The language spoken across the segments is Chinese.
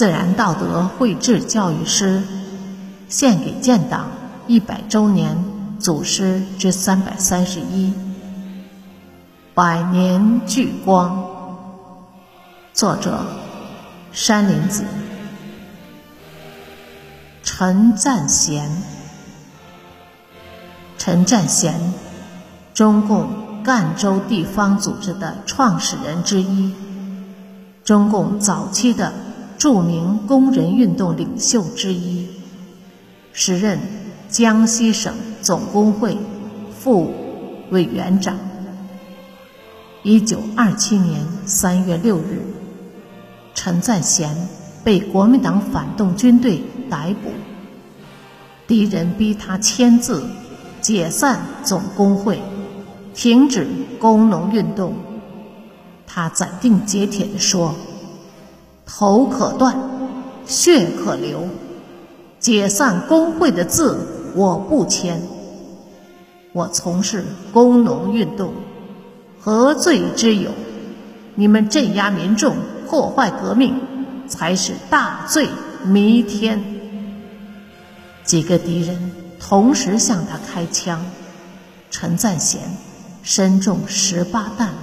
自然道德绘制教育诗，献给建党一百周年祖师之三百三十一。百年聚光。作者：山林子。陈赞贤。陈占贤，中共赣州地方组织的创始人之一，中共早期的著名工人运动领袖之一，时任江西省总工会副委员长。一九二七年三月六日，陈赞贤被国民党反动军队逮捕。敌人逼他签字解散总工会，停止工农运动。他斩钉截铁地说：“头可断，血可流，解散工会的字我不签。我从事工农运动。”何罪之有？你们镇压民众、破坏革命，才是大罪弥天。几个敌人同时向他开枪，陈赞贤身中十八弹。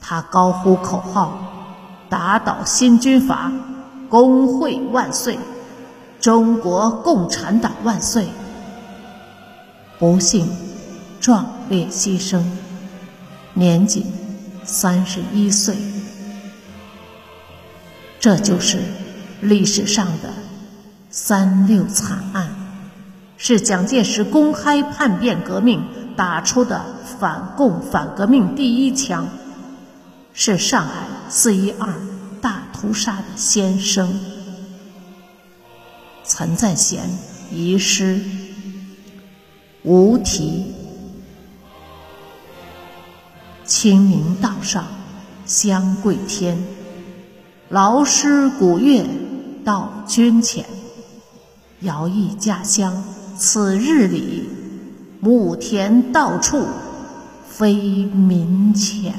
他高呼口号：“打倒新军阀，工会万岁！中国共产党万岁！”不幸壮烈牺牲。年仅三十一岁，这就是历史上的三六惨案，是蒋介石公开叛变革命打出的反共反革命第一枪，是上海四一二大屠杀的先声。陈赞贤遗诗无题。清明道上香桂天，劳师鼓乐到军前，遥忆家乡此日里，牧田到处飞民钱。